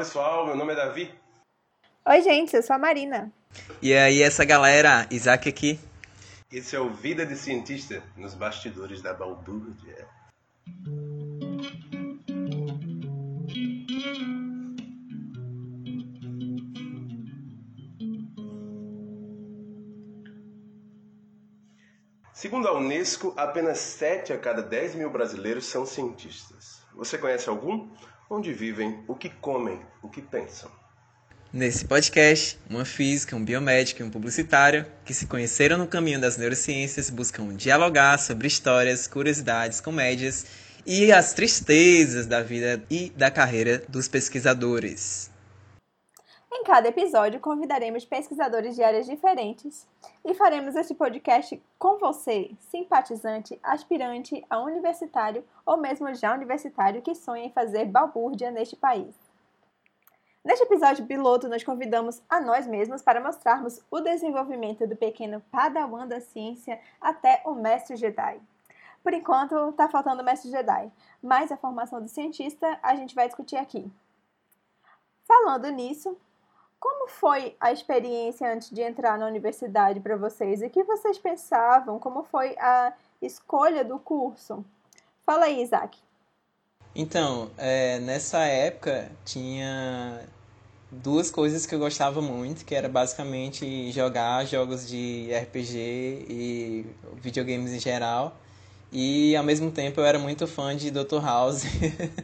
pessoal, meu nome é Davi. Oi, gente, eu sou a Marina. E aí, essa galera, Isaac aqui. Esse é o Vida de Cientista nos bastidores da balbúrdia. Segundo a Unesco, apenas 7 a cada 10 mil brasileiros são cientistas. Você conhece algum? Onde vivem, o que comem, o que pensam? Nesse podcast, uma física, um biomédico e um publicitário que se conheceram no caminho das neurociências buscam dialogar sobre histórias, curiosidades, comédias e as tristezas da vida e da carreira dos pesquisadores. Em cada episódio, convidaremos pesquisadores de áreas diferentes e faremos este podcast com você, simpatizante, aspirante a universitário ou mesmo já universitário que sonha em fazer balbúrdia neste país. Neste episódio piloto, nós convidamos a nós mesmos para mostrarmos o desenvolvimento do pequeno padawan da ciência até o mestre Jedi. Por enquanto, está faltando o mestre Jedi, mas a formação do cientista a gente vai discutir aqui. Falando nisso, como foi a experiência antes de entrar na universidade para vocês? O que vocês pensavam? Como foi a escolha do curso? Fala aí, Isaac. Então, é, nessa época tinha duas coisas que eu gostava muito, que era basicamente jogar jogos de RPG e videogames em geral. E ao mesmo tempo eu era muito fã de Dr. House.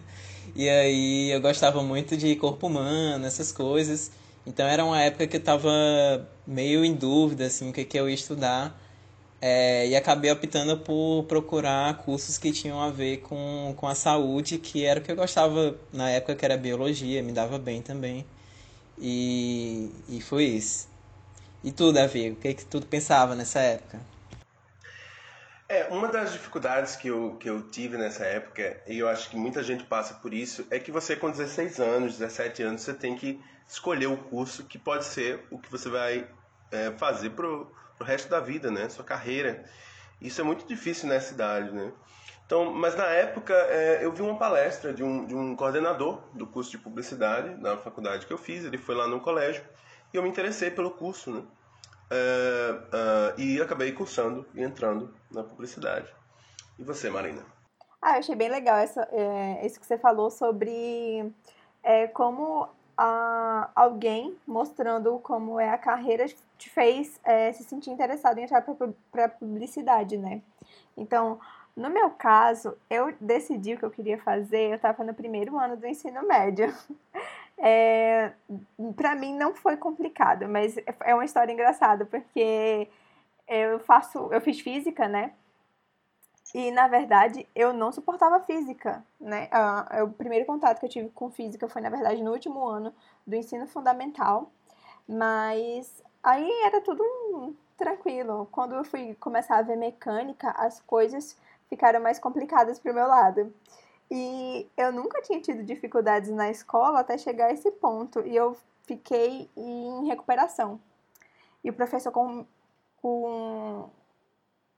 e aí eu gostava muito de corpo humano, essas coisas. Então era uma época que eu estava meio em dúvida assim, o que, que eu ia estudar. É, e acabei optando por procurar cursos que tinham a ver com, com a saúde, que era o que eu gostava na época, que era biologia, me dava bem também. E, e foi isso. E tu, Davi, o que, que tu pensava nessa época? É, uma das dificuldades que eu, que eu tive nessa época, e eu acho que muita gente passa por isso, é que você com 16 anos, 17 anos, você tem que escolher o curso que pode ser o que você vai é, fazer pro, pro resto da vida, né? Sua carreira. Isso é muito difícil nessa idade, né? Então, mas na época é, eu vi uma palestra de um, de um coordenador do curso de publicidade na faculdade que eu fiz, ele foi lá no colégio, e eu me interessei pelo curso, né? Uh, uh, e acabei cursando e entrando na publicidade. E você, Marina? Ah, eu achei bem legal essa, é, isso que você falou sobre é, como a, alguém mostrando como é a carreira te fez é, se sentir interessado em entrar para publicidade, né? Então, no meu caso, eu decidi o que eu queria fazer, eu estava no primeiro ano do ensino médio. É, para mim não foi complicado, mas é uma história engraçada, porque eu faço, eu fiz física, né? E na verdade eu não suportava física, né? Ah, o primeiro contato que eu tive com física foi na verdade no último ano do ensino fundamental, mas aí era tudo tranquilo. Quando eu fui começar a ver mecânica, as coisas ficaram mais complicadas pro meu lado. E eu nunca tinha tido dificuldades na escola até chegar a esse ponto. E eu fiquei em recuperação. E o professor com, com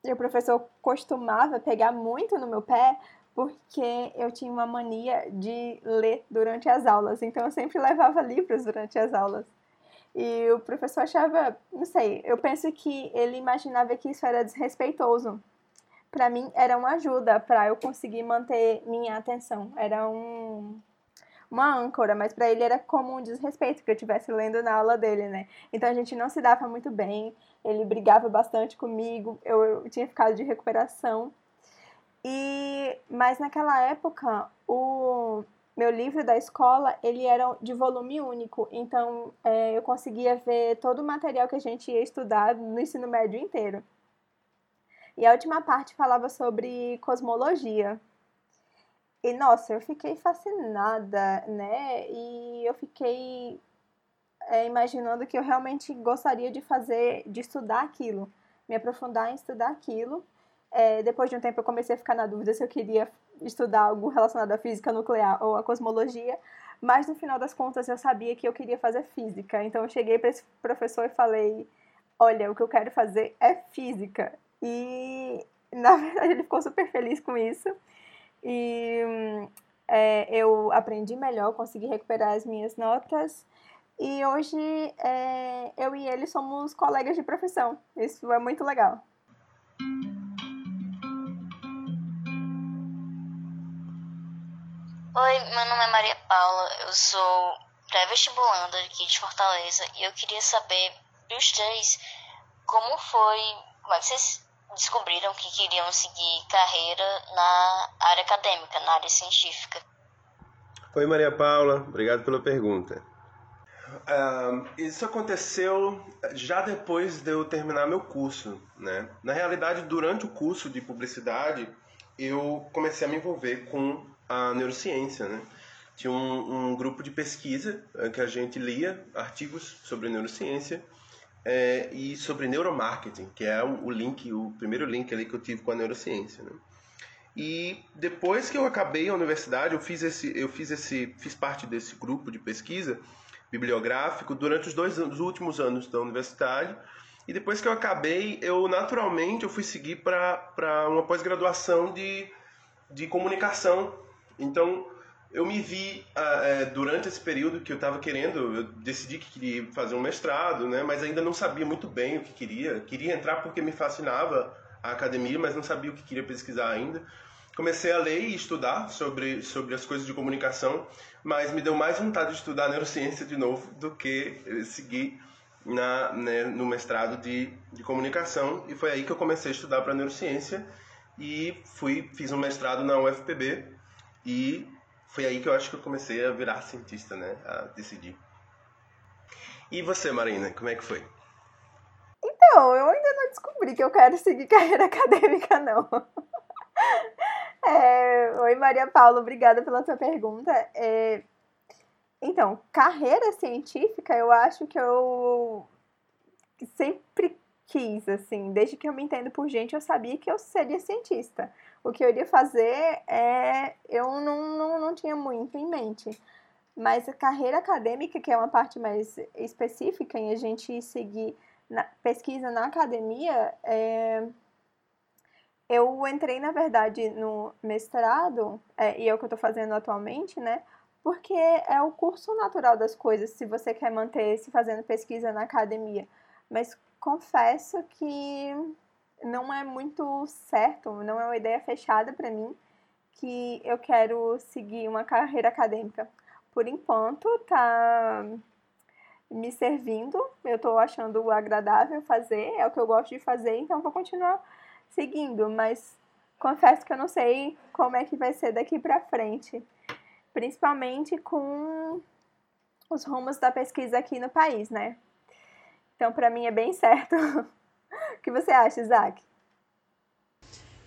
o professor costumava pegar muito no meu pé porque eu tinha uma mania de ler durante as aulas. Então eu sempre levava livros durante as aulas. E o professor achava, não sei, eu penso que ele imaginava que isso era desrespeitoso para mim era uma ajuda para eu conseguir manter minha atenção. Era um, uma âncora, mas para ele era como um desrespeito que eu estivesse lendo na aula dele, né? Então a gente não se dava muito bem, ele brigava bastante comigo, eu, eu tinha ficado de recuperação. E mas naquela época o meu livro da escola ele era de volume único, então é, eu conseguia ver todo o material que a gente ia estudar no ensino médio inteiro. E a última parte falava sobre cosmologia. E nossa, eu fiquei fascinada, né? E eu fiquei é, imaginando que eu realmente gostaria de fazer, de estudar aquilo, me aprofundar em estudar aquilo. É, depois de um tempo eu comecei a ficar na dúvida se eu queria estudar algo relacionado à física nuclear ou à cosmologia, mas no final das contas eu sabia que eu queria fazer física. Então eu cheguei para esse professor e falei: Olha, o que eu quero fazer é física. E na verdade ele ficou super feliz com isso. E é, eu aprendi melhor, consegui recuperar as minhas notas. E hoje é, eu e ele somos colegas de profissão. Isso é muito legal. Oi, meu nome é Maria Paula, eu sou pré-vestibulanda aqui de Fortaleza e eu queria saber dos três como foi, como é que vocês descobriram que queriam seguir carreira na área acadêmica, na área científica? Oi, Maria Paula, obrigado pela pergunta. Uh, isso aconteceu já depois de eu terminar meu curso, né? Na realidade, durante o curso de publicidade, eu comecei a me envolver com a neurociência, né? Tinha um, um grupo de pesquisa eh, que a gente lia artigos sobre neurociência é, e sobre neuromarketing, que é o, o, link, o primeiro link ali que eu tive com a neurociência, né? E depois que eu acabei a universidade, eu fiz esse, eu fiz esse, fiz parte desse grupo de pesquisa bibliográfico durante os dois os últimos anos da universidade. E depois que eu acabei, eu naturalmente eu fui seguir para uma pós-graduação de, de comunicação então, eu me vi uh, durante esse período que eu estava querendo, eu decidi que queria fazer um mestrado, né, mas ainda não sabia muito bem o que queria. Queria entrar porque me fascinava a academia, mas não sabia o que queria pesquisar ainda. Comecei a ler e estudar sobre, sobre as coisas de comunicação, mas me deu mais vontade de estudar neurociência de novo do que seguir na, né, no mestrado de, de comunicação. E foi aí que eu comecei a estudar para neurociência e fui fiz um mestrado na UFPB e foi aí que eu acho que eu comecei a virar cientista, né? A decidir. E você, Marina, como é que foi? Então, eu ainda não descobri que eu quero seguir carreira acadêmica, não. É, oi, Maria Paula, obrigada pela sua pergunta. É, então, carreira científica, eu acho que eu sempre quis, assim, desde que eu me entendo por gente, eu sabia que eu seria cientista o que eu iria fazer é. Eu não, não, não tinha muito em mente. Mas a carreira acadêmica, que é uma parte mais específica em a gente seguir na, pesquisa na academia, é, eu entrei, na verdade, no mestrado, é, e é o que eu estou fazendo atualmente, né? Porque é o curso natural das coisas, se você quer manter se fazendo pesquisa na academia. Mas confesso que não é muito certo, não é uma ideia fechada para mim que eu quero seguir uma carreira acadêmica. Por enquanto, tá me servindo, eu estou achando agradável fazer, é o que eu gosto de fazer, então vou continuar seguindo, mas confesso que eu não sei como é que vai ser daqui para frente, principalmente com os rumos da pesquisa aqui no país, né? Então, para mim é bem certo que você acha, Isaac?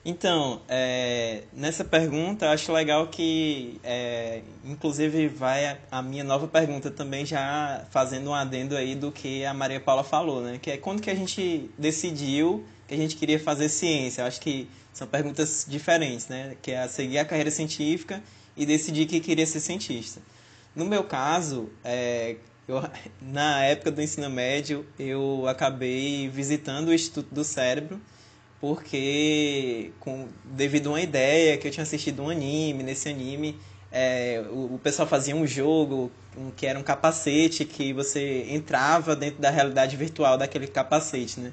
Então, é, nessa pergunta, acho legal que, é, inclusive, vai a, a, minha nova pergunta também já fazendo um adendo aí do que a Maria Paula falou, né? Que é quando que a gente decidiu que a gente queria fazer ciência. Acho que são perguntas diferentes, né? Que é seguir a carreira científica e decidir que queria ser cientista. No meu caso, é, eu, na época do ensino médio, eu acabei visitando o Instituto do Cérebro, porque, com, devido a uma ideia que eu tinha assistido um anime, nesse anime, é, o, o, pessoal fazia um jogo que era um capacete que você entrava dentro da realidade virtual daquele capacete, né?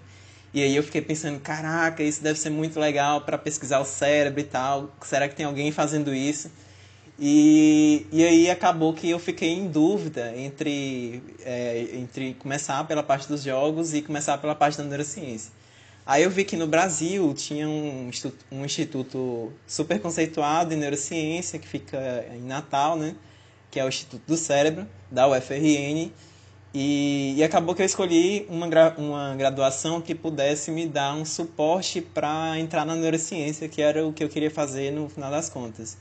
E aí eu fiquei pensando, caraca, isso deve ser muito legal para pesquisar o cérebro e tal. Será que tem alguém fazendo isso? E, e aí acabou que eu fiquei em dúvida entre, é, entre começar pela parte dos jogos e começar pela parte da neurociência. Aí eu vi que no Brasil tinha um instituto, um instituto super conceituado em neurociência, que fica em Natal, né? que é o Instituto do Cérebro, da UFRN, e, e acabou que eu escolhi uma, uma graduação que pudesse me dar um suporte para entrar na neurociência, que era o que eu queria fazer no final das contas.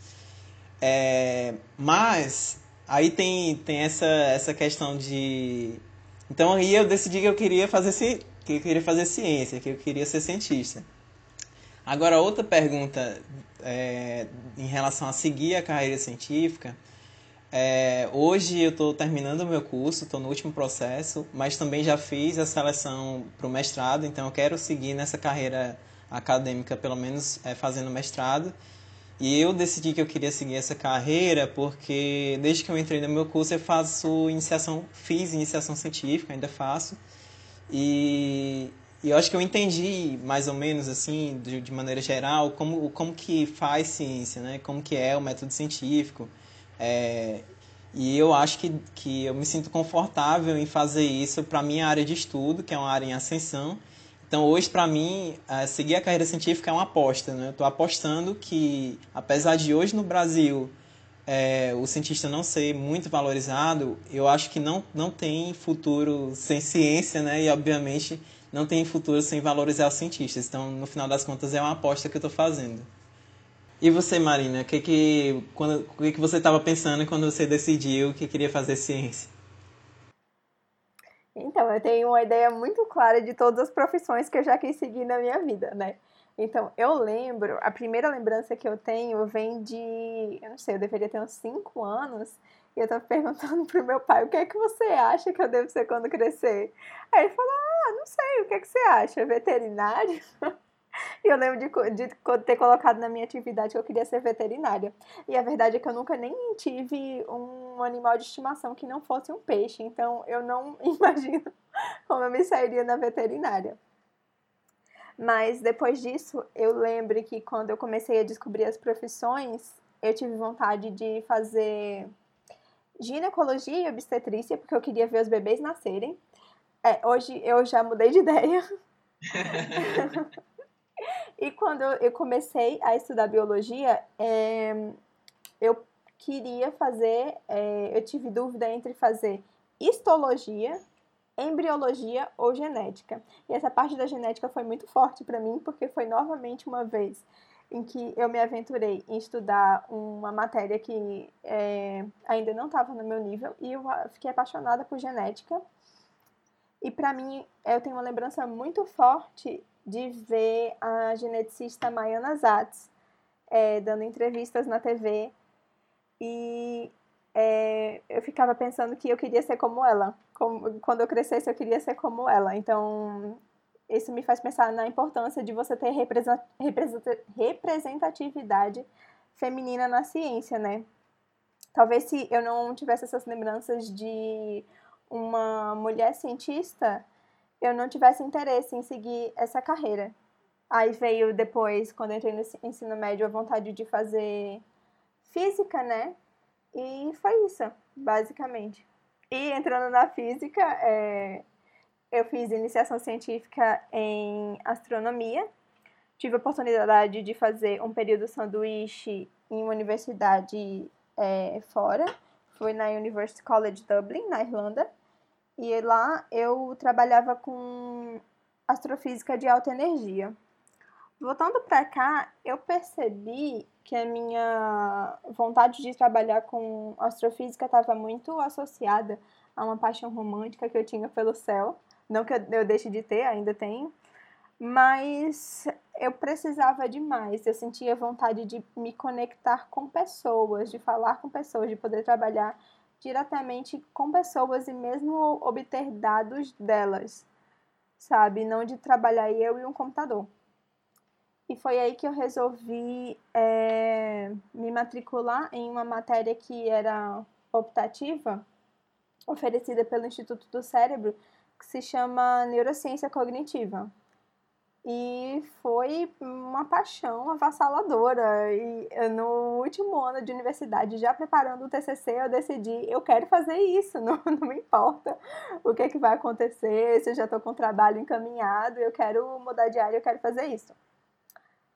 É, mas aí tem, tem essa, essa questão de. Então aí eu decidi que eu queria fazer que eu queria fazer ciência, que eu queria ser cientista. Agora outra pergunta é, em relação a seguir a carreira científica. É, hoje eu estou terminando o meu curso, estou no último processo, mas também já fiz a seleção para o mestrado, então eu quero seguir nessa carreira acadêmica, pelo menos é, fazendo mestrado. E eu decidi que eu queria seguir essa carreira porque desde que eu entrei no meu curso eu faço iniciação, fiz iniciação científica, ainda faço. E, e eu acho que eu entendi mais ou menos assim, de, de, maneira geral, como, como que faz ciência, né? Como que é o método científico. É, e eu acho que, que eu me sinto confortável em fazer isso para minha área de estudo, que é uma área em ascensão, então, hoje, para mim, é, seguir a carreira científica é uma aposta. Né? Eu estou apostando que, apesar de hoje no Brasil é, o cientista não ser muito valorizado, eu acho que não, não tem futuro sem ciência, né? E, obviamente, não tem futuro sem valorizar os cientistas. Então, no final das contas, é uma aposta que eu estou fazendo. E você, Marina, o que, que, quando, que, que você estava pensando quando você decidiu que queria fazer ciência? Então, eu tenho uma ideia muito clara de todas as profissões que eu já quis seguir na minha vida, né? Então, eu lembro, a primeira lembrança que eu tenho vem de, eu não sei, eu deveria ter uns 5 anos, e eu tava perguntando pro meu pai, o que é que você acha que eu devo ser quando crescer? Aí ele falou, ah, não sei, o que é que você acha? Veterinário? E eu lembro de, de, ter colocado na minha atividade que eu queria ser veterinária. E a verdade é que eu nunca nem tive um animal de estimação que não fosse um peixe. Então eu não imagino como eu me sairia na veterinária. Mas depois disso, eu lembro que quando eu comecei a descobrir as profissões, eu tive vontade de fazer ginecologia e obstetrícia, porque eu queria ver os bebês nascerem. É, hoje eu já mudei de ideia. E quando eu comecei a estudar biologia, é, eu queria fazer, é, eu tive dúvida entre fazer histologia, embriologia ou genética. E essa parte da genética foi muito forte para mim, porque foi novamente uma vez em que eu me aventurei em estudar uma matéria que é, ainda não estava no meu nível e eu fiquei apaixonada por genética. E para mim, eu tenho uma lembrança muito forte de ver a geneticista Mayana Zatz é, dando entrevistas na TV e é, eu ficava pensando que eu queria ser como ela. Como, quando eu crescesse, eu queria ser como ela. Então, isso me faz pensar na importância de você ter representatividade feminina na ciência, né? Talvez se eu não tivesse essas lembranças de uma mulher cientista, eu não tivesse interesse em seguir essa carreira. Aí veio depois, quando entrei no ensino médio, a vontade de fazer física, né? E foi isso, basicamente. E entrando na física, é, eu fiz iniciação científica em astronomia. Tive a oportunidade de fazer um período sanduíche em uma universidade é, fora. Foi na University College Dublin, na Irlanda. E lá eu trabalhava com astrofísica de alta energia. Voltando para cá, eu percebi que a minha vontade de trabalhar com astrofísica estava muito associada a uma paixão romântica que eu tinha pelo céu. Não que eu deixe de ter, ainda tenho. Mas eu precisava de mais. Eu sentia vontade de me conectar com pessoas, de falar com pessoas, de poder trabalhar diretamente com pessoas e mesmo obter dados delas, sabe? Não de trabalhar eu e um computador. E foi aí que eu resolvi é, me matricular em uma matéria que era optativa, oferecida pelo Instituto do Cérebro, que se chama Neurociência Cognitiva. E foi uma paixão avassaladora. E no último ano de universidade, já preparando o TCC, eu decidi, eu quero fazer isso, não, não me importa o que, é que vai acontecer, se eu já estou com o trabalho encaminhado, eu quero mudar de área, eu quero fazer isso.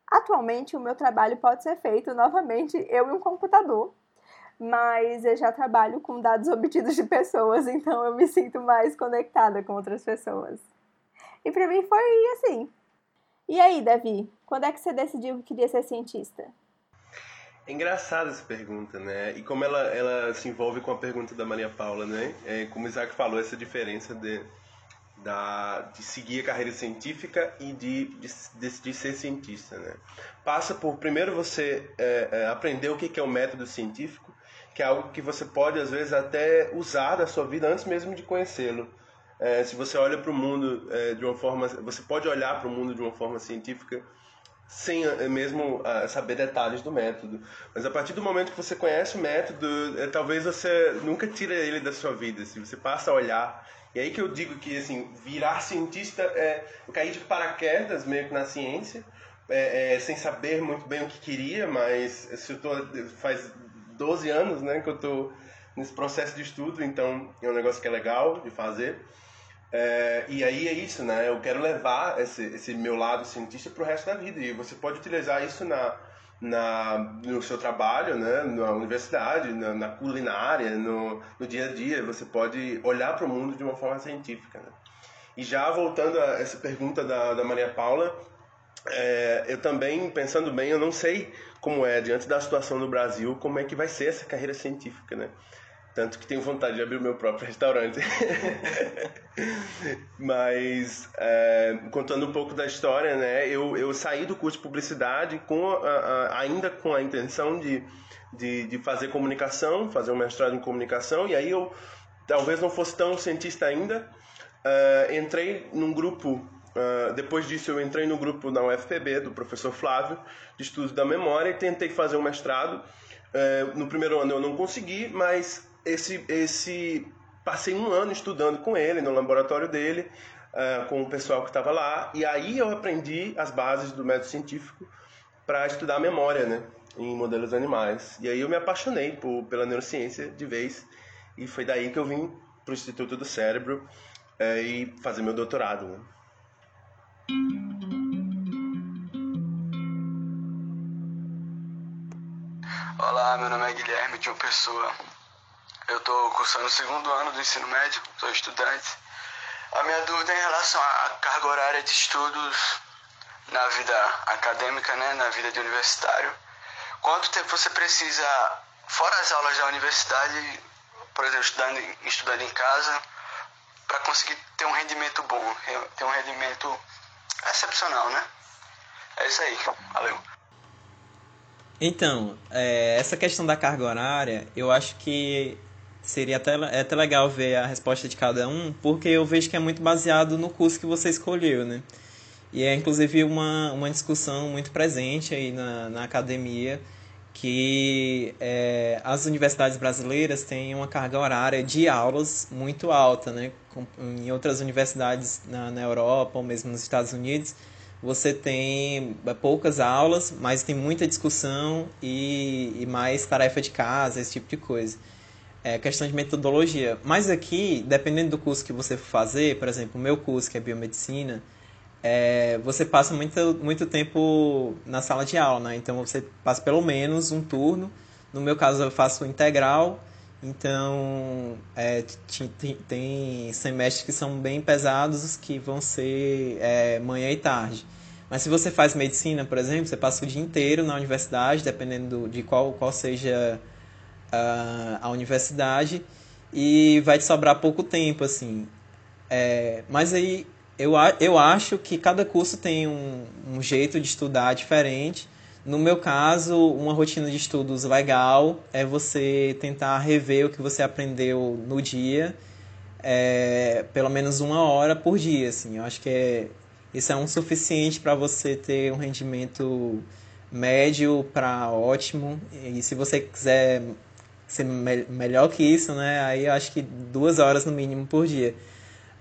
Atualmente, o meu trabalho pode ser feito novamente eu e um computador, mas eu já trabalho com dados obtidos de pessoas, então eu me sinto mais conectada com outras pessoas. E para mim foi assim, e aí, Davi, quando é que você decidiu que queria ser cientista? É engraçada essa pergunta, né? E como ela, ela se envolve com a pergunta da Maria Paula, né? É, como o Isaac falou, essa diferença de, da, de seguir a carreira científica e de, de decidir ser cientista, né? Passa por, primeiro, você é, é, aprender o que é o método científico, que é algo que você pode, às vezes, até usar da sua vida antes mesmo de conhecê-lo. É, se você olha para o mundo é, de uma forma, você pode olhar para o mundo de uma forma científica sem eh, mesmo uh, saber detalhes do método. Mas a partir do momento que você conhece o método, é, talvez você nunca tire ele da sua vida. Se você passa a olhar. E aí que eu digo que assim, virar cientista é. Eu caí de paraquedas meio que na ciência, é, é, sem saber muito bem o que queria, mas se eu tô, faz 12 anos né, que eu estou nesse processo de estudo, então é um negócio que é legal de fazer. É, e aí é isso, né? Eu quero levar esse, esse meu lado cientista para o resto da vida. E você pode utilizar isso na, na, no seu trabalho, né? na universidade, na, na culinária, no, no, dia a dia. Você pode olhar para o mundo de uma forma científica. Né? E já voltando a essa pergunta da, da Maria Paula, é, eu também, pensando bem, eu não sei como é, diante da situação no Brasil, como é que vai ser essa carreira científica, né? Tanto que tenho vontade de abrir o meu próprio restaurante. Mas, é, contando um pouco da história, né? Eu, eu saí do curso de publicidade com a, a, ainda com a intenção de, de, de, fazer comunicação, fazer um mestrado em comunicação. E aí eu talvez não fosse tão cientista ainda. Uh, entrei num grupo Uh, depois disso, eu entrei no grupo da UFPB, do professor Flávio, de estudos da memória, e tentei fazer um mestrado. Uh, no primeiro ano eu não consegui, mas esse, esse passei um ano estudando com ele no laboratório dele, uh, com o pessoal que estava lá, e aí eu aprendi as bases do método científico para estudar a memória, né, em modelos animais. E aí eu me apaixonei por, pela neurociência de vez, e foi daí que eu vim para o Instituto do Cérebro uh, e fazer meu doutorado. Né. Olá, meu nome é Guilherme de uma pessoa eu estou cursando o segundo ano do ensino médio, sou estudante. A minha dúvida é em relação à carga horária de estudos na vida acadêmica, né, na vida de universitário. Quanto tempo você precisa, fora as aulas da universidade, por exemplo, estudando, estudando em casa, para conseguir ter um rendimento bom, ter um rendimento excepcional, né? É isso aí. Valeu. Então, é, essa questão da carga horária, eu acho que seria até, é até legal ver a resposta de cada um, porque eu vejo que é muito baseado no curso que você escolheu, né? E é inclusive uma, uma discussão muito presente aí na, na academia, que é, as universidades brasileiras têm uma carga horária de aulas muito alta, né? Em outras universidades na, na Europa ou mesmo nos Estados Unidos, você tem poucas aulas, mas tem muita discussão e, e mais tarefa de casa, esse tipo de coisa é questão de metodologia. Mas aqui, dependendo do curso que você fazer, por exemplo, o meu curso, que é biomedicina, é, você passa muito, muito tempo na sala de aula, né? Então você passa pelo menos um turno. No meu caso, eu faço integral, então é, tem, tem semestres que são bem pesados, que vão ser é, manhã e tarde. Mas se você faz medicina, por exemplo, você passa o dia inteiro na universidade, dependendo de qual, qual seja a, universidade e vai te sobrar pouco tempo, assim. É, mas aí eu, eu acho que cada curso tem um, um jeito de estudar diferente. No meu caso, uma rotina de estudos legal é você tentar rever o que você aprendeu no dia, é, pelo menos uma hora por dia. Assim. Eu acho que é, isso é um suficiente para você ter um rendimento médio para ótimo. E se você quiser ser me melhor que isso, né? Aí eu acho que duas horas no mínimo por dia.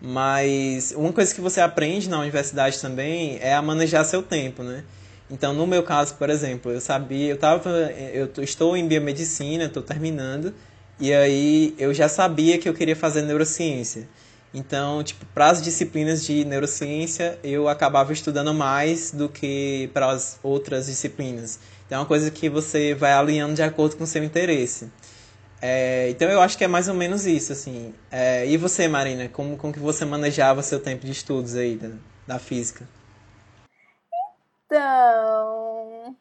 Mas uma coisa que você aprende na universidade também é a manejar seu tempo, né? Então, no meu caso, por exemplo, eu sabia, eu tava, eu estou em biomedicina, estou terminando, e aí eu já sabia que eu queria fazer neurociência. Então, tipo, para as disciplinas de neurociência, eu acabava estudando mais do que para as outras disciplinas. Então, é uma coisa que você vai alinhando de acordo com o seu interesse. É, então eu acho que é mais ou menos isso, assim. É, e você, Marina, como, como que você manejava seu tempo de estudos aí da, da física? Então,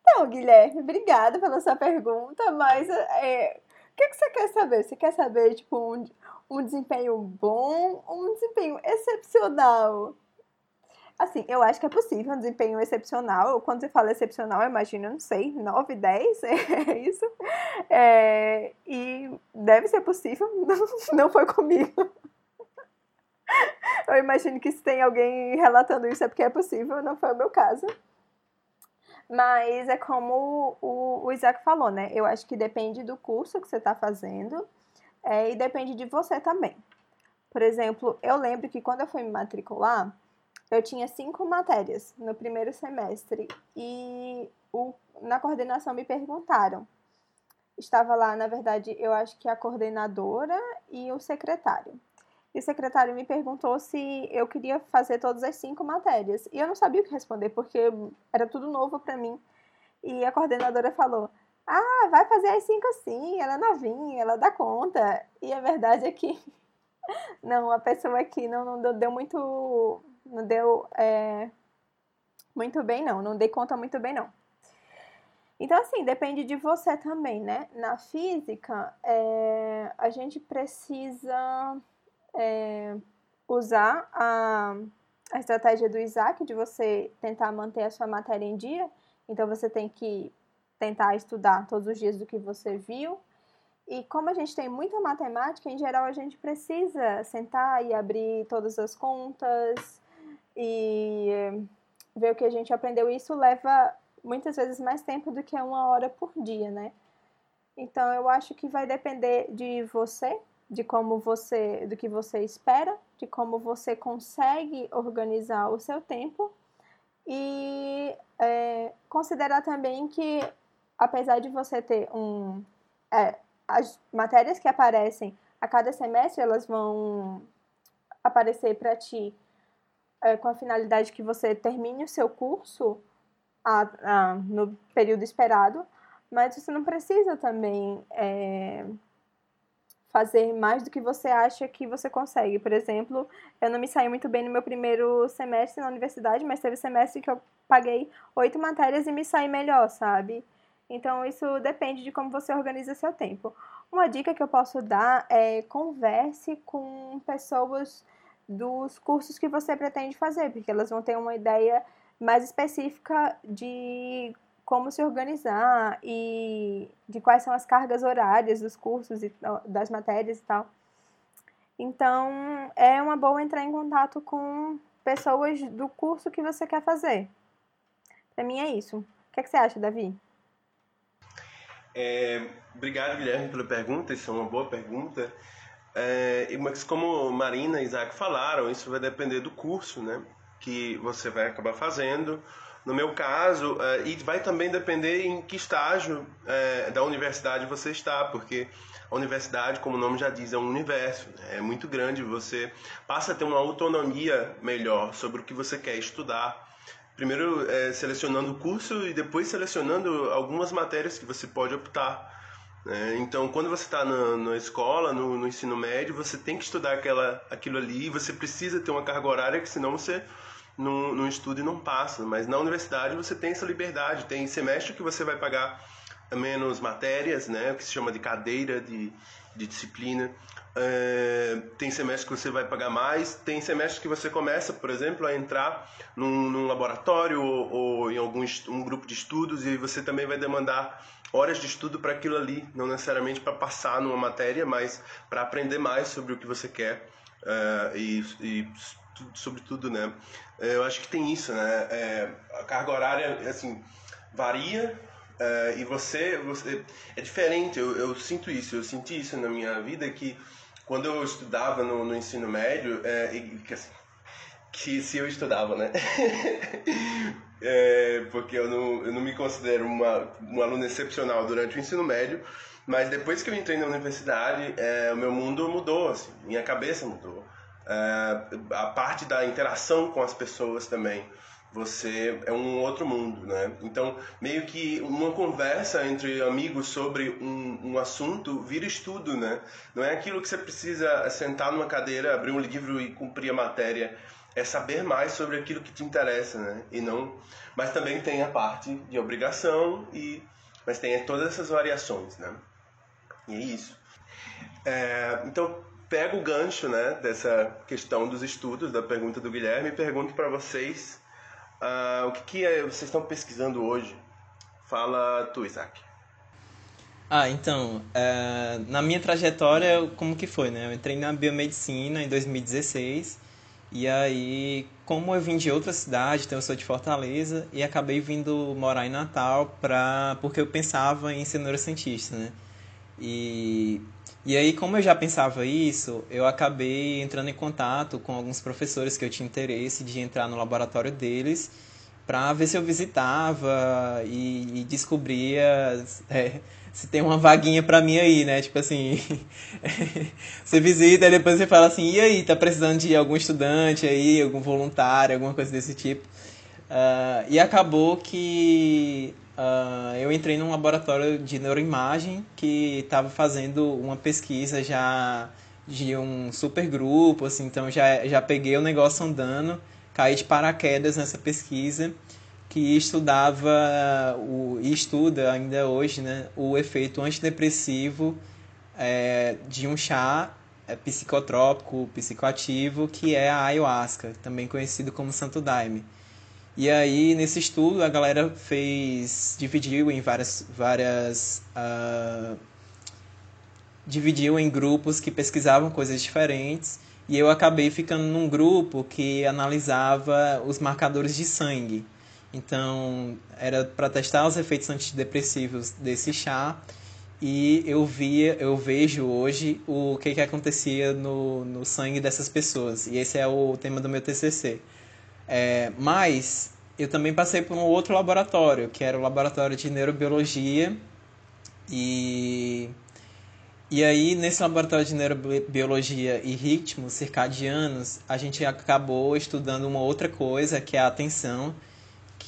então, Guilherme, obrigada pela sua pergunta, mas é, o que, que você quer saber? Você quer saber, tipo, um, um desempenho bom ou um desempenho excepcional? Assim, eu acho que é possível um desempenho excepcional. Quando você fala excepcional, eu imagino, não sei, 9, 10, é isso. É, e deve ser possível, não, foi comigo. Eu imagino que se tem alguém relatando isso é porque é possível, não foi o meu caso. Mas é como o, o Isaac falou, né? Eu acho que depende do curso que você está fazendo é, e depende de você também. Por exemplo, eu lembro que quando eu fui me matricular, eu tinha cinco matérias no primeiro semestre e o, na coordenação me perguntaram. Estava lá, na verdade, eu acho que a coordenadora e o secretário. E o secretário me perguntou se eu queria fazer todas as cinco matérias. E eu não sabia o que responder, porque era tudo novo para mim. E a coordenadora falou: Ah, vai fazer as cinco sim, ela é novinha, ela dá conta. E a verdade é que não, a pessoa aqui não, não deu muito. Não deu é, muito bem, não. Não dei conta muito bem, não. Então, assim, depende de você também, né? Na física, é, a gente precisa é, usar a, a estratégia do Isaac de você tentar manter a sua matéria em dia. Então, você tem que tentar estudar todos os dias do que você viu, e como a gente tem muita matemática, em geral a gente precisa sentar e abrir todas as contas e ver o que a gente aprendeu. Isso leva muitas vezes mais tempo do que uma hora por dia, né? Então eu acho que vai depender de você, de como você, do que você espera, de como você consegue organizar o seu tempo e é, considerar também que apesar de você ter um é, as matérias que aparecem a cada semestre, elas vão aparecer para ti é, com a finalidade que você termine o seu curso a, a, no período esperado, mas você não precisa também é, fazer mais do que você acha que você consegue. Por exemplo, eu não me saí muito bem no meu primeiro semestre na universidade, mas teve semestre que eu paguei oito matérias e me saí melhor, sabe? Então, isso depende de como você organiza seu tempo. Uma dica que eu posso dar é converse com pessoas dos cursos que você pretende fazer, porque elas vão ter uma ideia mais específica de como se organizar e de quais são as cargas horárias dos cursos e das matérias e tal. Então, é uma boa entrar em contato com pessoas do curso que você quer fazer. Para mim é isso. O que, é que você acha, Davi? É, obrigado, Guilherme, pela pergunta. Isso é uma boa pergunta. É, mas como Marina e Isaac falaram, isso vai depender do curso, né? Que você vai acabar fazendo. No meu caso, é, e vai também depender em que estágio é, da universidade você está, porque a universidade, como o nome já diz, é um universo, né? é muito grande. Você passa a ter uma autonomia melhor sobre o que você quer estudar primeiro é, selecionando o curso e depois selecionando algumas matérias que você pode optar. Né? Então, quando você está na, na, escola, no, no, ensino médio, você tem que estudar aquela, aquilo ali, você precisa ter uma carga horária, que senão você não, não estuda e não passa. Mas na universidade você tem essa liberdade, tem semestre que você vai pagar menos matérias, né? o que se chama de cadeira de, de disciplina. É, tem semestre que você vai pagar mais, tem semestre que você começa, por exemplo, a entrar num, num laboratório ou, ou, em algum um grupo de estudos e você também vai demandar horas de estudo para aquilo ali, não necessariamente para passar numa matéria, mas para aprender mais sobre o que você quer é, e, e sobre tudo, né? É, eu acho que tem isso, né? É, a carga horária, assim, varia é, e você, você é diferente. Eu, eu sinto isso, eu senti isso na minha vida que quando eu estudava no, no ensino médio, é, e, que, assim, que se eu estudava, né? é, porque eu não, eu não me considero uma, um aluno excepcional durante o ensino médio, mas depois que eu entrei na universidade, é, o meu mundo mudou, assim, minha cabeça mudou. É, a parte da interação com as pessoas também você é um outro mundo, né? Então, meio que uma conversa entre amigos sobre um, um assunto vira estudo, né? Não é aquilo que você precisa sentar numa cadeira, abrir um livro e cumprir a matéria. É saber mais sobre aquilo que te interessa, né? E não... Mas também tem a parte de obrigação, e mas tem todas essas variações, né? E é isso. É, então, pego o gancho, né, dessa questão dos estudos, da pergunta do Guilherme, e pergunto para vocês Uh, o que, que é, vocês estão pesquisando hoje? Fala tu, Isaac. Ah, então, uh, na minha trajetória, como que foi, né? Eu entrei na biomedicina em 2016 E aí, como eu vim de outra cidade, então eu sou de Fortaleza, e acabei vindo morar em Natal pra, porque eu pensava em ser neurocientista, né? E, e aí, como eu já pensava isso, eu acabei entrando em contato com alguns professores que eu tinha interesse de entrar no laboratório deles para ver se eu visitava e, e descobria é, se tem uma vaguinha para mim aí, né? Tipo assim, você visita e depois você fala assim, e aí, tá precisando de algum estudante aí, algum voluntário, alguma coisa desse tipo. Uh, e acabou que uh, eu entrei num laboratório de neuroimagem que estava fazendo uma pesquisa já de um super grupo, assim, então já, já peguei o negócio andando, caí de paraquedas nessa pesquisa que estudava o, e estuda ainda hoje né, o efeito antidepressivo é, de um chá é, psicotrópico, psicoativo, que é a ayahuasca, também conhecido como santo daime. E aí, nesse estudo, a galera fez, dividiu em várias, várias uh, dividiu em grupos que pesquisavam coisas diferentes, e eu acabei ficando num grupo que analisava os marcadores de sangue. Então, era para testar os efeitos antidepressivos desse chá e eu via, eu vejo hoje o que, que acontecia no, no sangue dessas pessoas. E esse é o tema do meu TCC. É, mas eu também passei por um outro laboratório, que era o laboratório de neurobiologia. E, e aí, nesse laboratório de neurobiologia e ritmos circadianos, a gente acabou estudando uma outra coisa, que é a atenção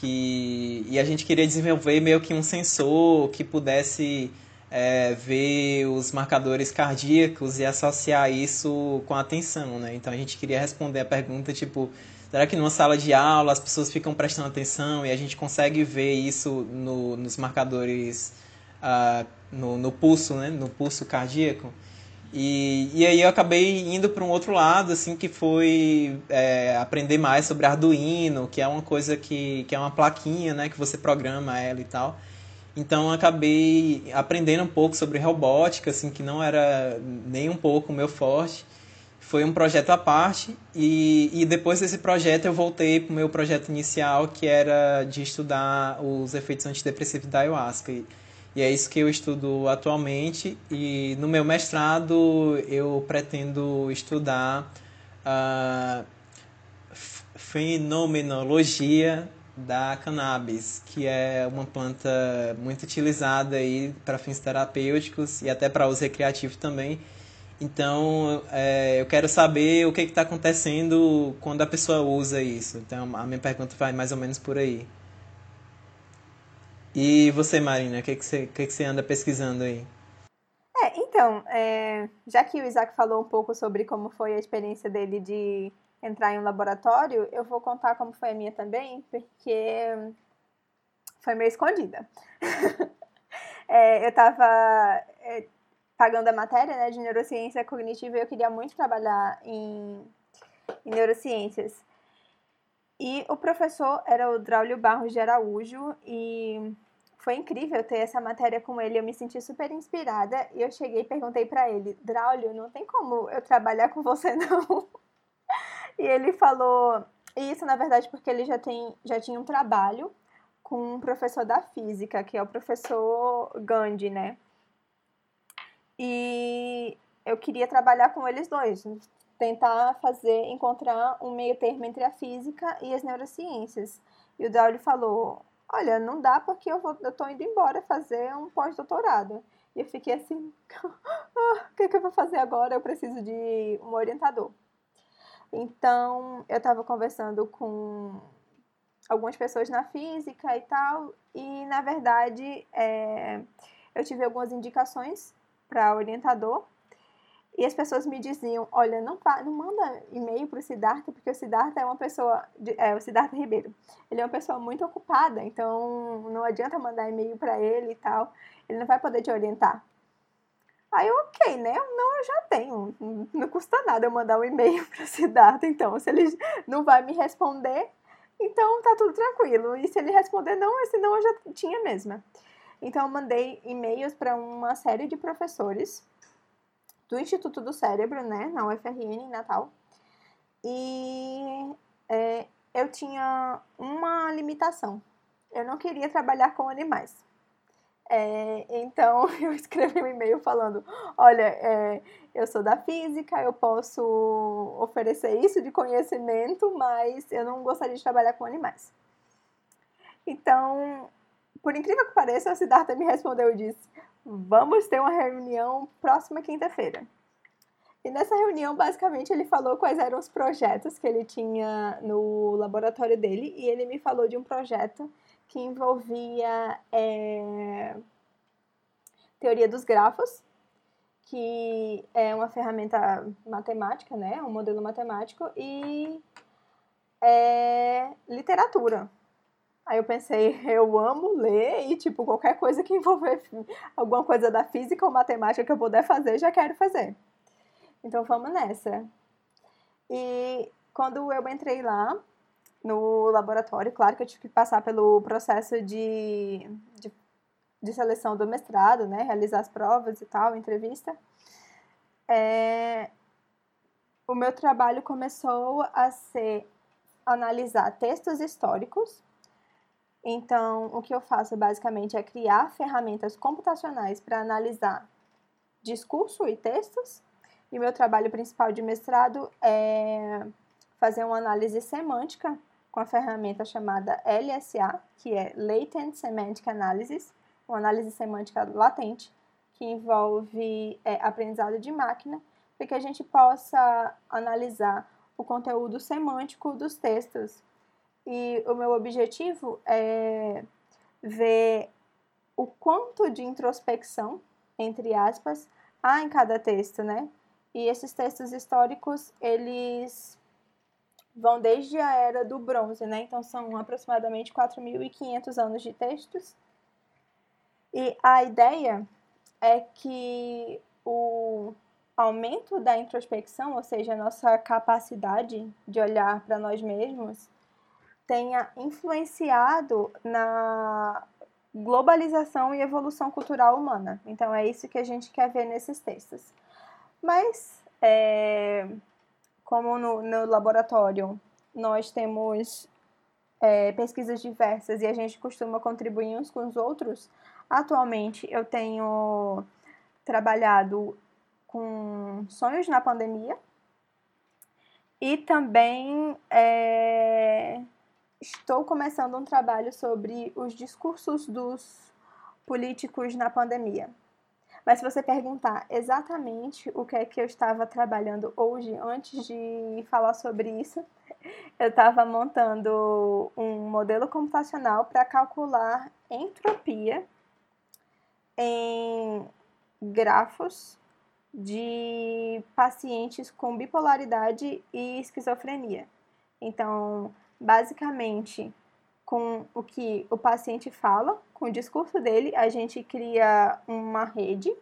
que e a gente queria desenvolver meio que um sensor que pudesse é, ver os marcadores cardíacos e associar isso com a atenção, né? Então a gente queria responder a pergunta tipo será que numa sala de aula as pessoas ficam prestando atenção e a gente consegue ver isso no, nos marcadores uh, no, no pulso, né? No pulso cardíaco? E, e aí eu acabei indo para um outro lado, assim, que foi é, aprender mais sobre Arduino, que é uma coisa que, que é uma plaquinha, né, que você programa ela e tal. Então acabei aprendendo um pouco sobre robótica, assim, que não era nem um pouco o meu forte. Foi um projeto à parte e, e depois desse projeto eu voltei para o meu projeto inicial, que era de estudar os efeitos antidepressivos da ayahuasca. E, e é isso que eu estudo atualmente. E no meu mestrado eu pretendo estudar a fenomenologia da cannabis, que é uma planta muito utilizada aí para fins terapêuticos e até para uso recreativo também. Então, é, eu quero saber o que está acontecendo quando a pessoa usa isso. Então, a minha pergunta vai mais ou menos por aí. E você, Marina, o que, que, você, que, que você anda pesquisando aí? É, então, é, já que o Isaac falou um pouco sobre como foi a experiência dele de entrar em um laboratório, eu vou contar como foi a minha também, porque foi meio escondida. é, eu estava é, pagando a matéria né, de neurociência cognitiva e eu queria muito trabalhar em, em neurociências. E o professor era o Draulio Barros de Araújo e foi incrível ter essa matéria com ele. Eu me senti super inspirada e eu cheguei e perguntei para ele: Draulio, não tem como eu trabalhar com você não? E ele falou isso na verdade porque ele já tem já tinha um trabalho com um professor da física, que é o professor Gandhi, né? E eu queria trabalhar com eles dois, tentar fazer, encontrar um meio termo entre a física e as neurociências. E o Dauli falou, olha, não dá porque eu, tô indo embora fazer um pós-doutorado. E eu fiquei assim, ah, o que, que eu vou fazer agora? Eu preciso de um orientador. Então, eu estava conversando com algumas pessoas na física e tal, e na verdade é, eu tive algumas indicações para orientador, e as pessoas me diziam, olha, não, não manda e-mail para o Siddhartha, porque o Siddhartha é uma pessoa, é o Siddhartha Ribeiro, ele é uma pessoa muito ocupada, então não adianta mandar e-mail para ele e tal, ele não vai poder te orientar. Aí eu, ok, né? Não, eu já tenho, não custa nada eu mandar um e-mail para o Siddhartha, então, se ele não vai me responder, então tá tudo tranquilo, e se ele responder não, esse não eu já tinha mesmo. Então eu mandei e-mails para uma série de professores, do Instituto do Cérebro, né, na UFRN em Natal. E eu tinha uma limitação. Eu não queria trabalhar com animais. É, então eu escrevi um e-mail falando: olha, é, eu sou da física, eu posso oferecer isso de conhecimento, mas eu não gostaria de trabalhar com animais. Então, por incrível que pareça, a Siddhartha me respondeu e disse: vamos ter uma reunião próxima quinta-feira. E nessa reunião, basicamente, ele falou quais eram os projetos que ele tinha no laboratório dele, e ele me falou de um projeto que envolvia é, teoria dos grafos, que é uma ferramenta matemática, né, um modelo matemático, e é, literatura. Aí eu pensei, eu amo ler e, tipo, qualquer coisa que envolver alguma coisa da física ou matemática que eu puder fazer, já quero fazer. Então vamos nessa. E quando eu entrei lá no laboratório, claro que eu tive que passar pelo processo de, de, de seleção do mestrado, né? Realizar as provas e tal, entrevista. É, o meu trabalho começou a ser analisar textos históricos. Então, o que eu faço basicamente é criar ferramentas computacionais para analisar discurso e textos e meu trabalho principal de mestrado é fazer uma análise semântica com a ferramenta chamada LSA, que é Latent Semantic Analysis, uma análise semântica latente, que envolve é, aprendizado de máquina, para que a gente possa analisar o conteúdo semântico dos textos. E o meu objetivo é ver o quanto de introspecção, entre aspas, há em cada texto, né? E esses textos históricos, eles vão desde a era do bronze, né? Então são aproximadamente 4.500 anos de textos. E a ideia é que o aumento da introspecção, ou seja, a nossa capacidade de olhar para nós mesmos, tenha influenciado na globalização e evolução cultural humana. Então é isso que a gente quer ver nesses textos. Mas, é, como no, no, laboratório nós temos é, pesquisas diversas e a gente costuma contribuir uns com os outros, atualmente eu tenho trabalhado com sonhos na pandemia e também é, estou começando um trabalho sobre os discursos dos políticos na pandemia. Mas se você perguntar exatamente o que é que eu estava trabalhando hoje, antes de falar sobre isso, eu estava montando um modelo computacional para calcular entropia em grafos de pacientes com bipolaridade e esquizofrenia. Então, basicamente, com o que o paciente fala, com o discurso dele, a gente cria uma rede,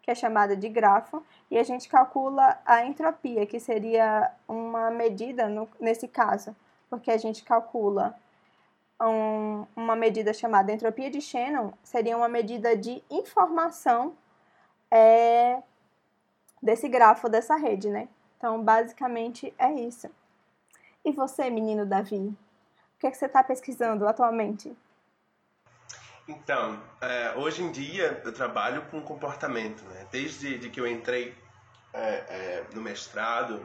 que é chamada de grafo, e a gente calcula a entropia, que seria uma medida, no, nesse caso, porque a gente calcula um, uma medida chamada entropia de Shannon, seria uma medida de informação é, desse grafo, dessa rede, né? Então, basicamente é isso. E você, menino Davi? que, é que você está pesquisando atualmente? Então, é, hoje em dia eu trabalho com comportamento. Né? Desde de que eu entrei é, é, no mestrado,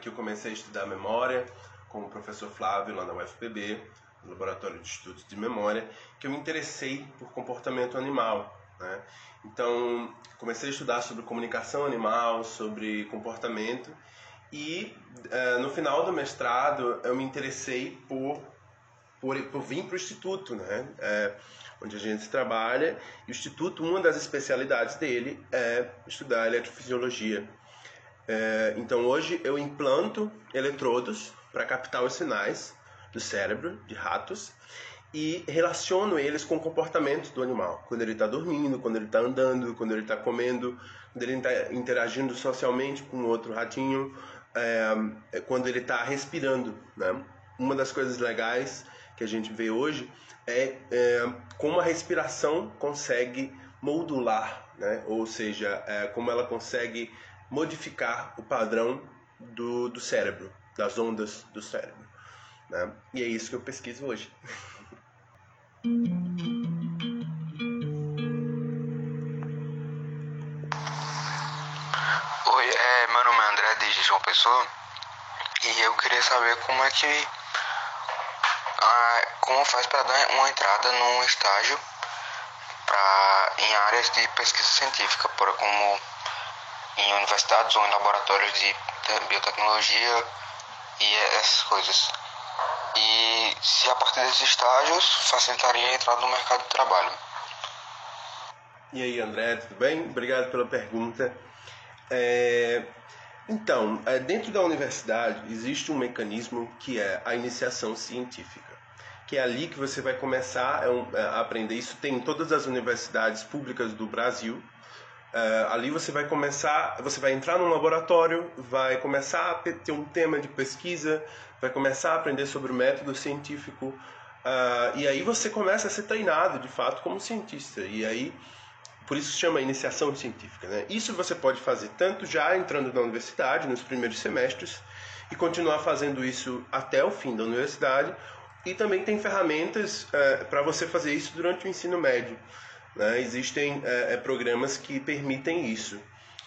que eu comecei a estudar memória com o professor Flávio lá na UFPB, no Laboratório de Estudos de Memória, que eu me interessei por comportamento animal. Né? Então, comecei a estudar sobre comunicação animal, sobre comportamento e uh, no final do mestrado eu me interessei por, por, por vir para o Instituto, né? É, onde a gente trabalha. E o Instituto, uma das especialidades dele é estudar eletrofisiologia. É, então hoje eu implanto eletrodos para captar os sinais do cérebro de ratos e relaciono eles com o comportamento do animal. Quando ele está dormindo, quando ele está andando, quando ele está comendo, quando ele está interagindo socialmente com outro ratinho, é, é quando ele está respirando. Né? Uma das coisas legais que a gente vê hoje é, é como a respiração consegue modular, né? ou seja, é, como ela consegue modificar o padrão do, do cérebro, das ondas do cérebro. Né? E é isso que eu pesquiso hoje. João Pessoa e eu queria saber como é que como faz para dar uma entrada num estágio pra, em áreas de pesquisa científica, por, como em universidades ou em laboratórios de biotecnologia e essas coisas. E se a partir desses estágios facilitaria a entrada no mercado de trabalho. E aí, André, tudo bem? Obrigado pela pergunta. É... Então, é, dentro da universidade existe um mecanismo que é a iniciação científica que é ali que você vai começar é é, a aprender. Isso tem em todas as universidades públicas do Brasil. Ali você vai começar, você vai entrar num laboratório, vai começar a ter um tema de pesquisa, vai começar a aprender sobre o método científico, uh, e aí você começa a ser treinado de fato como cientista. E aí, por isso se chama iniciação científica. Né? Isso você pode fazer tanto já entrando na universidade, nos primeiros semestres, e continuar fazendo isso até o fim da universidade, e também tem ferramentas é, para você fazer isso durante o ensino médio. Né? Existem é, programas que permitem isso.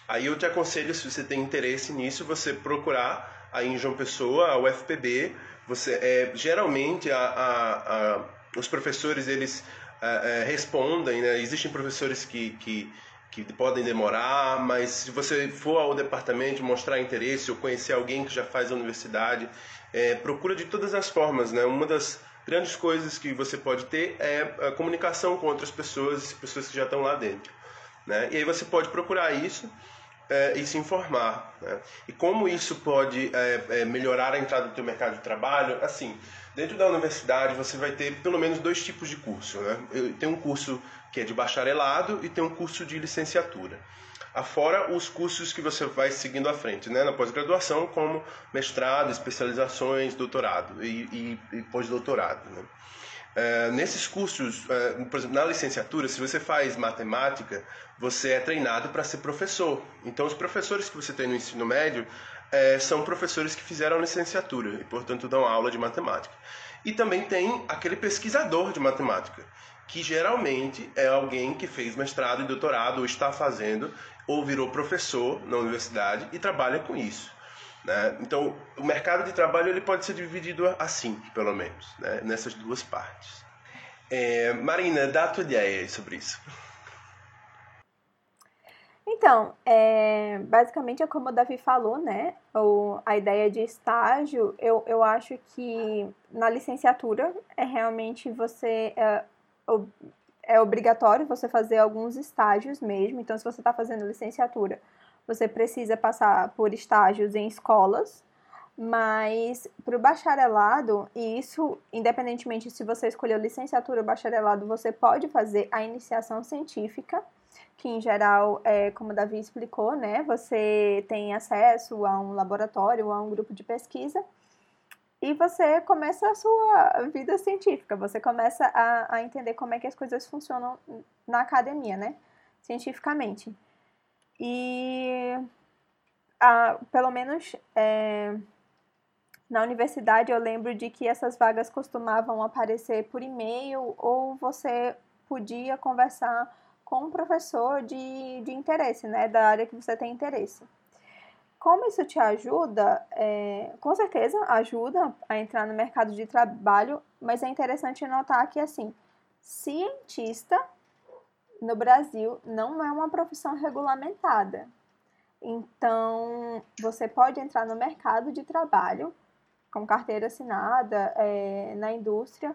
Aí eu te aconselho, se você tem interesse nisso, você procurar aí em João Pessoa, a UFPB. Você, é, geralmente a, a, a, os professores eles é, é, respondem, né? existem professores que, que, que podem demorar, mas se você for ao departamento mostrar interesse ou conhecer alguém que já faz a universidade, é, procura de todas as formas, né? Uma das grandes coisas que você pode ter é a comunicação com outras pessoas, pessoas que já estão lá dentro, né? E aí você pode procurar isso é, e se informar, né? E como isso pode é, é melhorar a entrada do teu mercado de trabalho? Assim, dentro da universidade você vai ter pelo menos dois tipos de curso, né? Tem um curso que é de bacharelado e tem um curso de licenciatura afora os cursos que você vai seguindo à frente, né, na pós-graduação, como mestrado, especializações, doutorado e, e, e pós-doutorado. Né. É, nesses cursos, é, por exemplo, na licenciatura, se você faz matemática, você é treinado para ser professor. Então, os professores que você tem no ensino médio é, são professores que fizeram licenciatura e, portanto, dão aula de matemática. E também tem aquele pesquisador de matemática, que geralmente é alguém que fez mestrado e doutorado ou está fazendo ou virou professor na universidade e trabalha com isso. Né? Então, o mercado de trabalho ele pode ser dividido assim, pelo menos, né? nessas duas partes. É, Marina, dá a tua ideia sobre isso. Então, é, basicamente é como o Davi falou, né? O, a ideia de estágio, eu, eu acho que na licenciatura é realmente você é, é obrigatório você fazer alguns estágios mesmo. Então, se você está fazendo licenciatura, você precisa passar por estágios em escolas. Mas para o bacharelado, e isso independentemente se você escolheu licenciatura ou bacharelado, você pode fazer a iniciação científica, que em geral, é, como o Davi explicou, né, você tem acesso a um laboratório, a um grupo de pesquisa, e você começa a sua vida científica, você começa a, a entender como é que as coisas funcionam na academia, né? Cientificamente. E a, pelo menos é, na universidade eu lembro de que essas vagas costumavam aparecer por e-mail ou você podia conversar com um professor de, de interesse, né? Da área que você tem interesse. Como isso te ajuda? É, com certeza ajuda a entrar no mercado de trabalho, mas é interessante notar que, assim, cientista no Brasil não é uma profissão regulamentada. Então, você pode entrar no mercado de trabalho com carteira assinada é, na indústria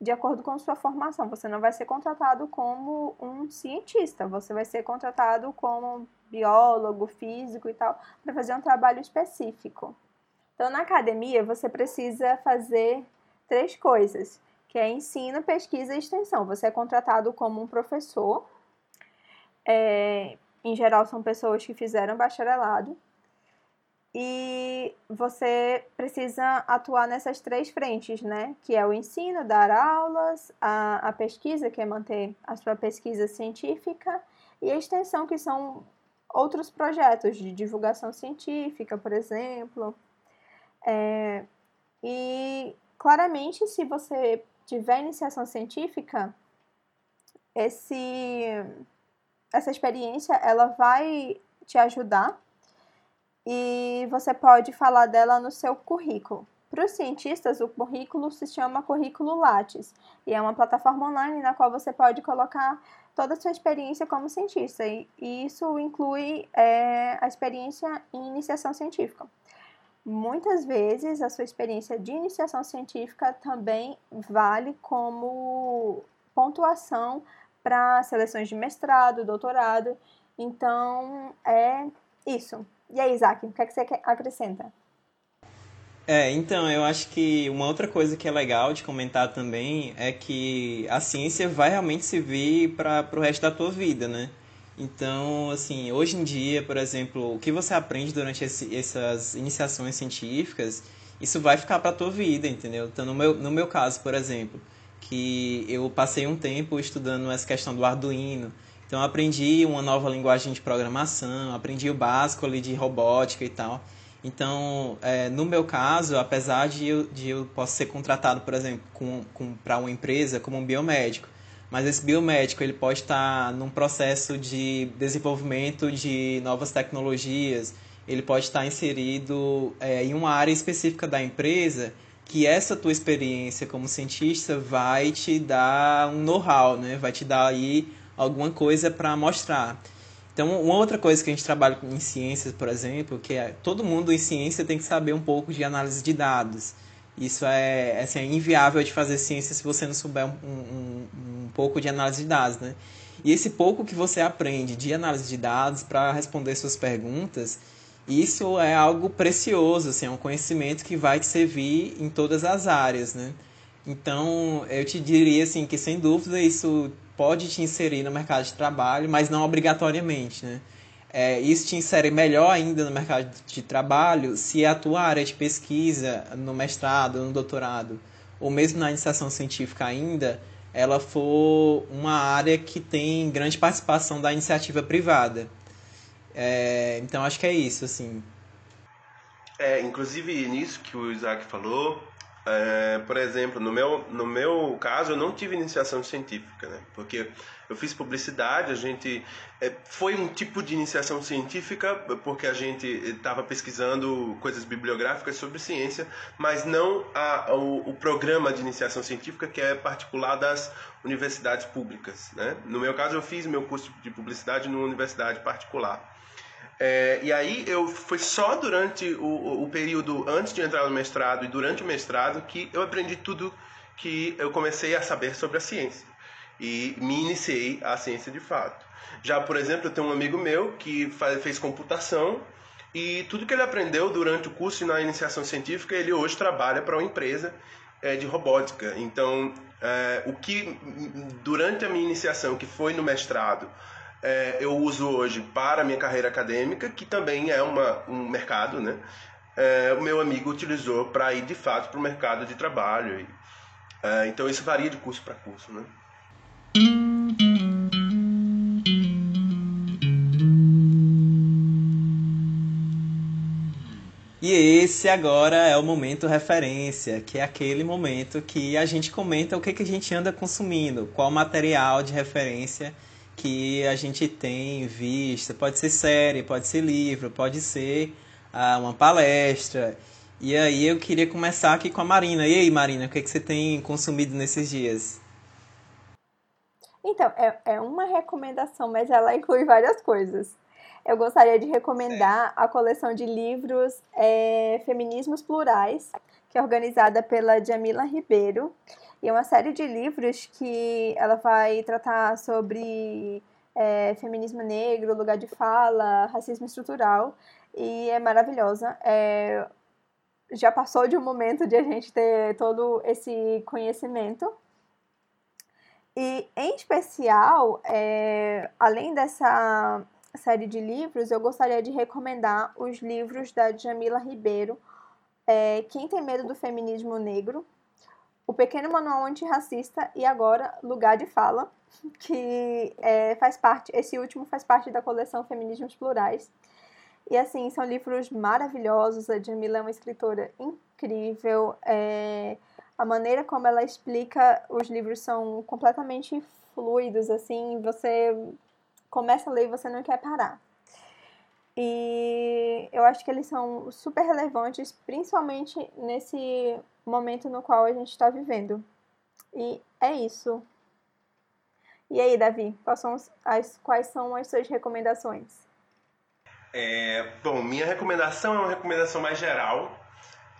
de acordo com sua formação. Você não vai ser contratado como um cientista, você vai ser contratado como biólogo, físico e tal, para fazer um trabalho específico. Então, na academia, você precisa fazer três coisas, que é ensino, pesquisa e extensão. Você é contratado como um professor, é, em geral são pessoas que fizeram bacharelado, e você precisa atuar nessas três frentes, né? Que é o ensino, dar aulas, a, a pesquisa, que é manter a sua pesquisa científica, e a extensão, que são outros projetos de divulgação científica, por exemplo. É, E claramente, se você tiver iniciação científica, esse, essa experiência ela vai te ajudar e você pode falar dela no seu currículo. Para os cientistas, o currículo se chama Currículo Lattes e é uma plataforma online na qual você pode colocar toda a sua experiência como cientista e, isso inclui é, a experiência em iniciação científica. Muitas vezes a sua experiência de iniciação científica também vale como pontuação para seleções de mestrado, doutorado. Então é isso. E aí, Isaac, o que, é que você acrescenta? É, então, eu acho que uma outra coisa que é legal de comentar também é que a ciência vai realmente servir para o resto da tua vida, né? Então, assim, hoje em dia, por exemplo, o que você aprende durante esse, essas iniciações científicas, isso vai ficar para a tua vida, entendeu? Então, no meu, no meu caso, por exemplo, que eu passei um tempo estudando essa questão do Arduino, então aprendi uma nova linguagem de programação, aprendi o básico ali de robótica e tal. Então, é, no meu caso, apesar de eu, de eu possa ser contratado, por exemplo, com, com, para uma empresa como um biomédico, mas esse biomédico ele pode estar num processo de desenvolvimento de novas tecnologias, ele pode estar inserido é, em uma área específica da empresa que essa tua experiência como cientista vai te dar um know-how, né? vai te dar aí alguma coisa para mostrar. Então, uma outra coisa que a gente trabalha em ciências, por exemplo, que é todo mundo em ciência tem que saber um pouco de análise de dados. Isso é, assim, é inviável de fazer ciência se você não souber um, um, um pouco de análise de dados, né? E esse pouco que você aprende de análise de dados para responder suas perguntas, isso é algo precioso, assim, é um conhecimento que vai te servir em todas as áreas, né? Então, eu te diria assim que sem dúvida isso pode te inserir no mercado de trabalho, mas não obrigatoriamente, né? É, isso te insere melhor ainda no mercado de trabalho se a tua área de pesquisa no mestrado, no doutorado, ou mesmo na iniciação científica ainda, ela for uma área que tem grande participação da iniciativa privada. É, então acho que é isso, assim. É, inclusive nisso que o Isaac falou, é, por exemplo, no meu, no meu caso, eu não tive iniciação científica, né? Porque eu fiz publicidade, a gente... É, foi um tipo de iniciação científica, porque a gente estava pesquisando coisas bibliográficas sobre ciência, mas não a, o, o, programa de iniciação científica que é particular das universidades públicas, né? No meu caso, eu fiz meu curso de publicidade numa universidade particular. É, e aí eu foi só durante o, o período antes de entrar no mestrado e durante o mestrado que eu aprendi tudo que eu comecei a saber sobre a ciência e me iniciei a ciência de fato. Já, por exemplo, eu tenho um amigo meu que faz, fez computação e tudo que ele aprendeu durante o curso e na iniciação científica, ele hoje trabalha para uma empresa é, de robótica. Então, é, o que durante a minha iniciação, que foi no mestrado, é, eu uso hoje para a minha carreira acadêmica, que também é uma, um mercado, né? O meu amigo utilizou para ir de fato para o mercado de trabalho. E, então isso varia de curso para curso, né? E esse agora é o momento referência, que é aquele momento que a gente comenta o que, que a gente anda consumindo, qual material de referência que a gente tem vista. Pode ser série, pode ser livro, pode ser ah, uma palestra. E aí eu queria começar aqui com a Marina. E aí, Marina, o que, que você tem consumido nesses dias? Então, é, é uma recomendação, mas ela inclui várias coisas. Eu gostaria de recomendar a coleção de livros é, Feminismos Plurais, que é organizada pela Jamila Ribeiro. E é uma série de livros que ela vai tratar sobre é, feminismo negro, lugar de fala, racismo estrutural. E é maravilhosa. É, já passou de um momento de a gente ter todo esse conhecimento. E, em especial, é, além dessa série de livros, eu gostaria de recomendar os livros da Jamila Ribeiro, é, Quem Tem Medo do Feminismo Negro, o Pequeno Manual Antirracista e agora Lugar de Fala, que é, faz parte, esse último faz parte da coleção Feminismos Plurais. E assim, são livros maravilhosos. A Jamila é uma escritora incrível. É, a maneira como ela explica os livros são completamente fluidos, assim, você começa a ler e você não quer parar. E eu acho que eles são super relevantes, principalmente nesse momento no qual a gente está vivendo. E é isso. E aí, Davi, quais são as, quais são as suas recomendações? É, bom, minha recomendação é uma recomendação mais geral,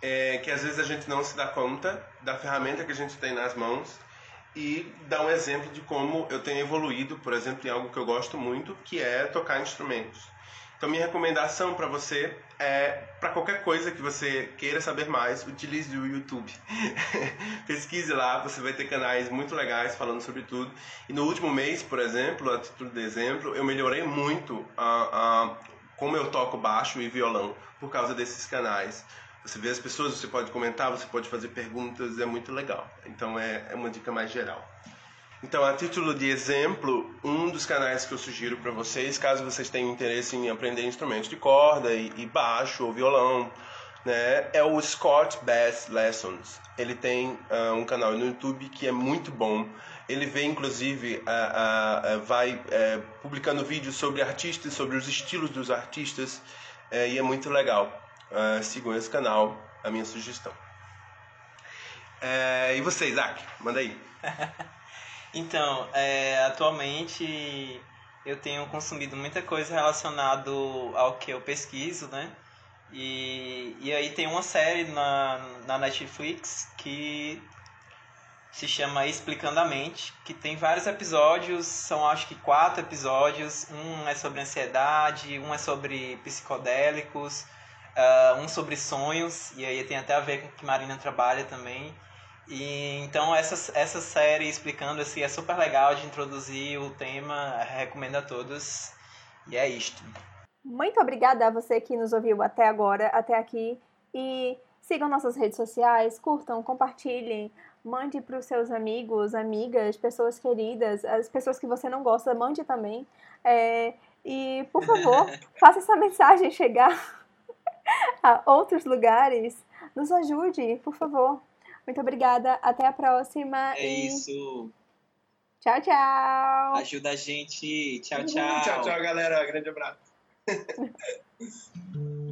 é, que às vezes a gente não se dá conta da ferramenta que a gente tem nas mãos e dá um exemplo de como eu tenho evoluído, por exemplo, em algo que eu gosto muito, que é tocar instrumentos. Então, minha recomendação para você é, para qualquer coisa que você queira saber mais, utilize o YouTube. Pesquise lá, você vai ter canais muito legais falando sobre tudo. E no último mês, por exemplo, a título de exemplo, eu melhorei muito a, a, como eu toco baixo e violão por causa desses canais. Você vê as pessoas, você pode comentar, você pode fazer perguntas, é muito legal. Então é, é uma dica mais geral. Então, a título de exemplo, um dos canais que eu sugiro para vocês, caso vocês tenham interesse em aprender instrumentos de corda e, e baixo ou violão, né, é o Scott Bass Lessons. Ele tem uh, um canal no YouTube que é muito bom. Ele vem, inclusive, uh, vai eh, publicando vídeos sobre artistas, sobre os estilos dos artistas, eh, e é muito legal. Sigam esse canal, a minha sugestão. Eh, e você, Isaac? Manda aí. Então, é, atualmente eu tenho consumido muita coisa relacionada ao que eu pesquiso, né? E, e aí tem uma série na, na Netflix que se chama Explicando a Mente, que tem vários episódios, são acho que quatro episódios. Um é sobre ansiedade, um é sobre psicodélicos, uh, um sobre sonhos, e aí tem até a ver com o que Marina trabalha também. E então essa, essa série explicando assim é super legal de introduzir o tema, recomendo a todos. E é isto. Muito obrigada a você que nos ouviu até agora, até aqui. E sigam nossas redes sociais, curtam, compartilhem, mande para os seus amigos, amigas, pessoas queridas, as pessoas que você não gosta, mande também. É, e, por favor, faça essa mensagem chegar a outros lugares. Nos ajude, por favor. Muito obrigada. Até a próxima. É e... isso. Tchau, tchau. Ajuda a gente. Tchau, tchau. Tchau, tchau, galera. Grande abraço.